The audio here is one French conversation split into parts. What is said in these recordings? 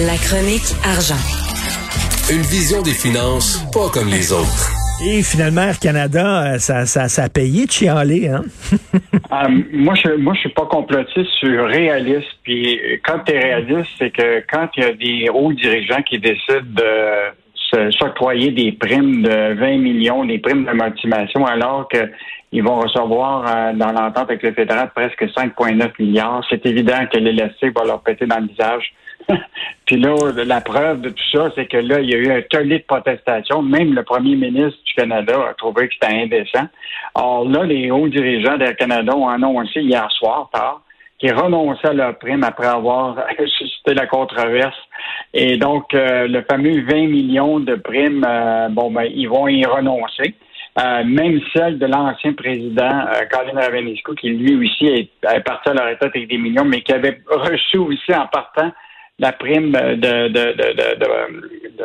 La chronique argent. Une vision des finances pas comme les autres. Et finalement, Air Canada, euh, ça, ça, ça a payé de chialer, hein? Euh, moi, je moi, je suis pas complotiste, je suis réaliste. Puis quand tu es réaliste, c'est que quand il y a des hauts dirigeants qui décident de s'octroyer des primes de 20 millions, des primes de motivation, alors qu'ils vont recevoir euh, dans l'entente avec le fédéral presque 5,9 milliards, c'est évident que l'élastique va leur péter dans le visage. Puis là, la preuve de tout ça, c'est que là, il y a eu un tollé de protestation. Même le premier ministre du Canada a trouvé que c'était indécent. Or là, les hauts dirigeants d'Air Canada ont annoncé hier soir, tard, qu'ils renonçaient à leur prime après avoir suscité la controverse. Et donc, euh, le fameux 20 millions de primes, euh, bon, ben, ils vont y renoncer. Euh, même celle de l'ancien président Colin Ravenisco, qui lui aussi est, est parti à la retraite avec des millions, mais qui avait reçu aussi en partant la prime de, de, de,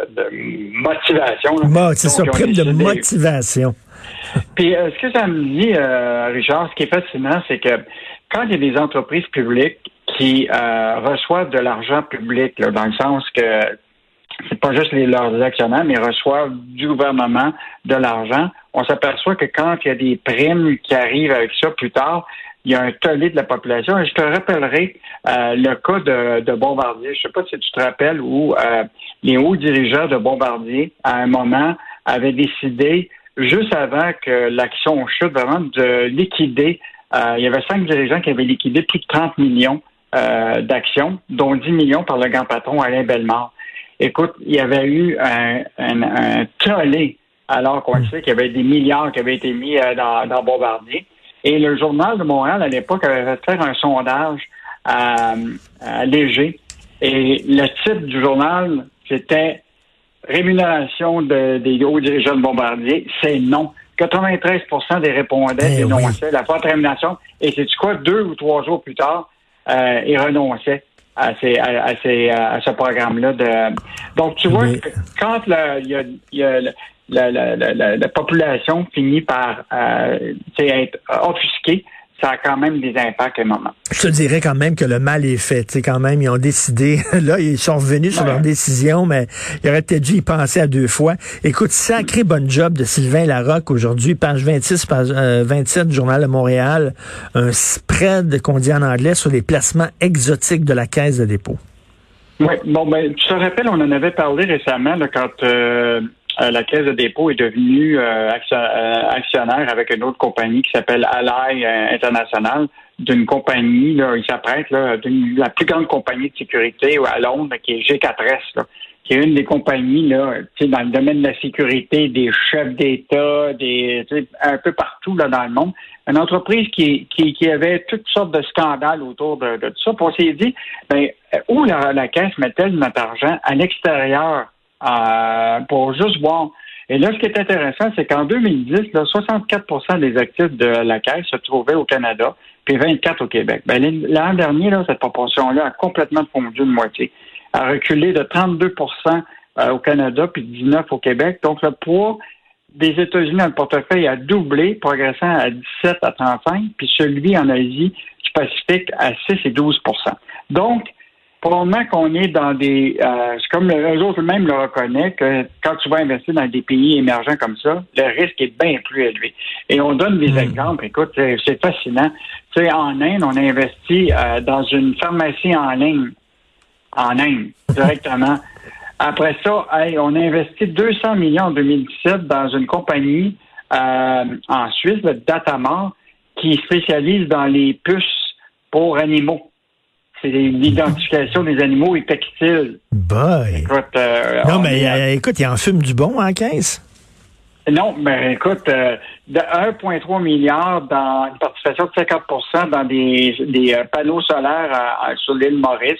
de, motivation. c'est ça, prime de motivation. Puis, euh, ce que ça me dit, euh, Richard, ce qui est fascinant, c'est que quand il y a des entreprises publiques qui euh, reçoivent de l'argent public, là, dans le sens que c'est pas juste les, leurs actionnaires, mais reçoivent du gouvernement de l'argent, on s'aperçoit que quand il y a des primes qui arrivent avec ça plus tard, il y a un tollé de la population. Et je te rappellerai euh, le cas de, Bombardier. Je sais pas si tu te rappelles où euh, les hauts dirigeants de Bombardier, à un moment, avaient décidé, juste avant que l'action chute, vraiment de liquider. Euh, il y avait cinq dirigeants qui avaient liquidé plus de 30 millions d'actions, dont 10 millions par le grand patron Alain Bellemare. Écoute, il y avait eu un, un, tollé alors qu'on sait qu'il y avait des milliards qui avaient été mis dans Bombardier. Et le Journal de Montréal, à l'époque, avait fait faire un sondage à, Léger. Et le titre du journal, c'était Rémunération des hauts dirigeants de Bombardier. C'est non. 93% des répondants eh dénonçaient la forte rémunération. Et c'est quoi, deux ou trois jours plus tard, euh, ils renonçaient à, ces, à, à, ce programme-là. De... Donc, tu vois, quand il y a, y a la, la, la, la, population finit par euh, être offusquée, ça a quand même des impacts à un moment. Je te dirais quand même que le mal est fait. sais, quand même, ils ont décidé. Là, ils sont revenus sur leur décision, mais ils auraient peut-être dû y penser à deux fois. Écoute, sacré bon job de Sylvain Larocque aujourd'hui, page 26, page 27 du Journal de Montréal. Un spread qu'on dit en anglais sur les placements exotiques de la Caisse de dépôt. Oui, bon, ben, tu te rappelles, on en avait parlé récemment là, quand euh, euh, la Caisse de dépôt est devenue euh, euh, actionnaire avec une autre compagnie qui s'appelle Ally International, d'une compagnie, là, il s'apprête, là, la plus grande compagnie de sécurité à Londres, qui est G4S, qui est une des compagnies là, dans le domaine de la sécurité, des chefs d'État, des un peu partout là, dans le monde. Une entreprise qui, qui, avait toutes sortes de scandales autour de, tout ça. Puis on s'est dit, ben, où la, la Caisse met-elle notre argent? À l'extérieur pour juste voir. Et là, ce qui est intéressant, c'est qu'en 2010, là, 64% des actifs de la Caisse se trouvaient au Canada, puis 24 au Québec. Ben, L'an dernier, là, cette proportion-là a complètement fondu de moitié. A reculé de 32% euh, au Canada, puis 19 au Québec. Donc, le poids des États-Unis dans le portefeuille a doublé, progressant à 17 à 35, puis celui en Asie du Pacifique à 6 et 12% Donc, probablement qu'on est dans des. Euh, c'est comme eux autres même le reconnaissent que quand tu vas investir dans des pays émergents comme ça, le risque est bien plus élevé. Et on donne des hmm. exemples. Écoute, c'est fascinant. Tu sais, en Inde, on a investi euh, dans une pharmacie en ligne, en Inde, directement. Après ça, on a investi 200 millions en 2017 dans une compagnie euh, en Suisse, le Datamar, qui spécialise dans les puces pour animaux c'est l'identification des animaux et textiles. Boy. Écoute, euh, non, mais euh, écoute, il en fume du bon en caisse. Non, mais écoute, euh, de 1,3 milliard dans une participation de 50% dans des, des panneaux solaires sur l'île Maurice.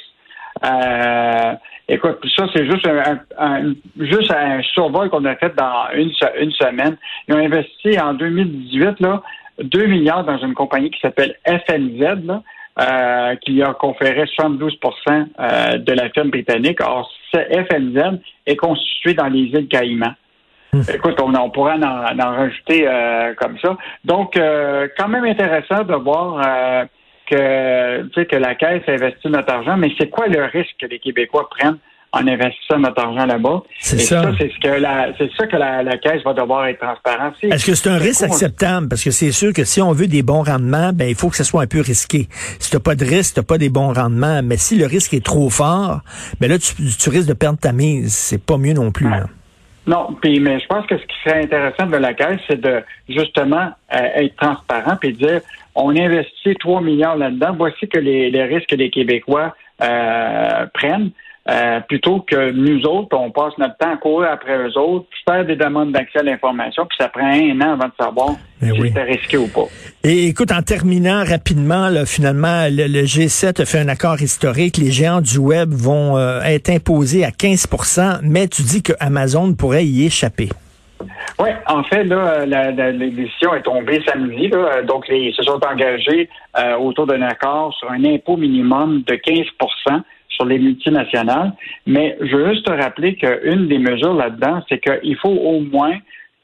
écoute, ça, c'est juste un, juste un survol qu'on a fait dans une, une semaine. Ils ont investi en 2018 là, 2 milliards dans une compagnie qui s'appelle FNZ, là, euh, qui a conféré 72% euh, de la firme britannique. Or, ce FNZ est constitué dans les îles Caïmans. Hmm. Écoute, on, on pourrait en, rajouter euh, comme ça. Donc, quand même intéressant de voir que, tu sais, que la Caisse investit notre argent, mais c'est quoi le risque que les Québécois prennent en investissant notre argent là-bas? C'est ça. c'est ce que la, c'est ça que la, la, Caisse va devoir être transparente. Est-ce que c'est un risque acceptable? Parce que c'est sûr que si on veut des bons rendements, ben, il faut que ce soit un peu risqué. Si t'as pas de risque, t'as pas des bons rendements. Mais si le risque est trop fort, ben là, tu, tu risques de perdre ta mise. C'est pas mieux non plus, là. Non, puis mais je pense que ce qui serait intéressant de la Caisse, c'est de justement euh, être transparent et dire on investit 3 milliards là-dedans, voici que les, les risques que les Québécois euh, prennent. Euh, plutôt que nous autres, on passe notre temps à courir après eux autres, faire des demandes d'accès à l'information, puis ça prend un an avant de savoir ben si c'est risqué ou pas. Et écoute, en terminant rapidement, là, finalement, le, G7 a fait un accord historique. Les géants du web vont euh, être imposés à 15% mais tu dis que Amazon pourrait y échapper. Oui, en fait, là, la, la, décision est tombée samedi. Là, donc, ils se sont engagés euh, autour d'un accord sur un impôt minimum de 15 sur les multinationales. Mais je veux juste te rappeler qu'une des mesures là-dedans, c'est qu'il faut au moins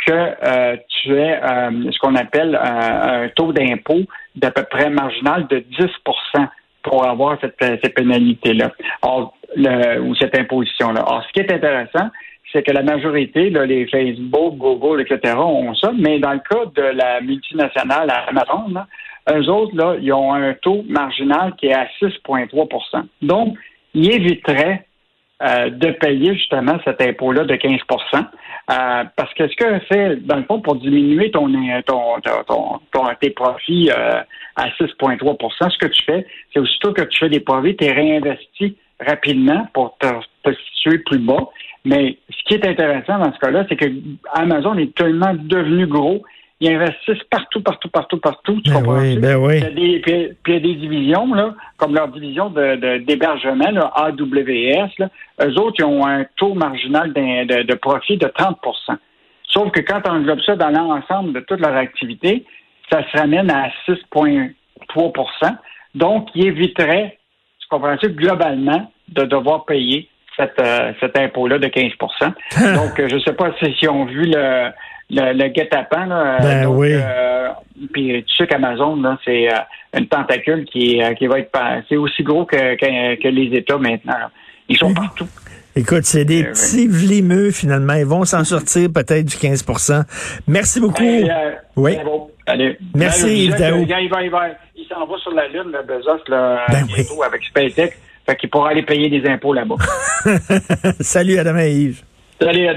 que euh, tu aies euh, ce qu'on appelle euh, un taux d'impôt d'à peu près marginal de 10% pour avoir cette, cette pénalité-là, ou cette imposition-là. Alors, ce qui est intéressant, c'est que la majorité, les Facebook, Google, etc., ont ça, mais dans le cas de la multinationale Amazon, là, eux autres, là, ils ont un taux marginal qui est à 6,3% Donc, il éviterait euh, de payer justement cet impôt-là de 15% euh, parce que ce que fait, dans le fond, pour diminuer ton, ton, tes profits euh, à 6,3% ce que tu fais, c'est aussitôt que tu fais des profits, tu es réinvesti rapidement pour te, te, situer plus bas. Mais ce qui est intéressant dans ce cas-là, c'est que Amazon est tellement devenu gros ils investissent partout, partout, partout, partout. Tu ben Oui, ben oui. Puis, il y a des divisions, là, comme leur division de, d'hébergement, là, AWS. Là, eux autres, ils ont un taux marginal de, de, profit de 30% Sauf que quand on englobe ça dans l'ensemble de toute leur activité, ça se ramène à 6,3% Donc, ils éviteraient, tu comprends globalement, de devoir payer cette, euh, cet impôt-là de 15% Donc, je ne sais pas si, si ont vu le le, le guet-apens. Là, ben oui. Euh, puis tu sais qu'Amazon, c'est euh, une tentacule qui, euh, qui va être c'est aussi gros que, que, les États maintenant. Ils sont partout. Écoute, c'est des petits vlimeux, finalement. Ils vont s'en sortir peut-être du 15% Merci beaucoup. oui. Allez. Merci, Yves Daou. Il, s'en va sur la Lune, le Bezos, là, ben oui. avec SpaceX. Fait qu'il pourra aller payer des impôts là-bas. Salut, Adam et Yves. Salut, Adam.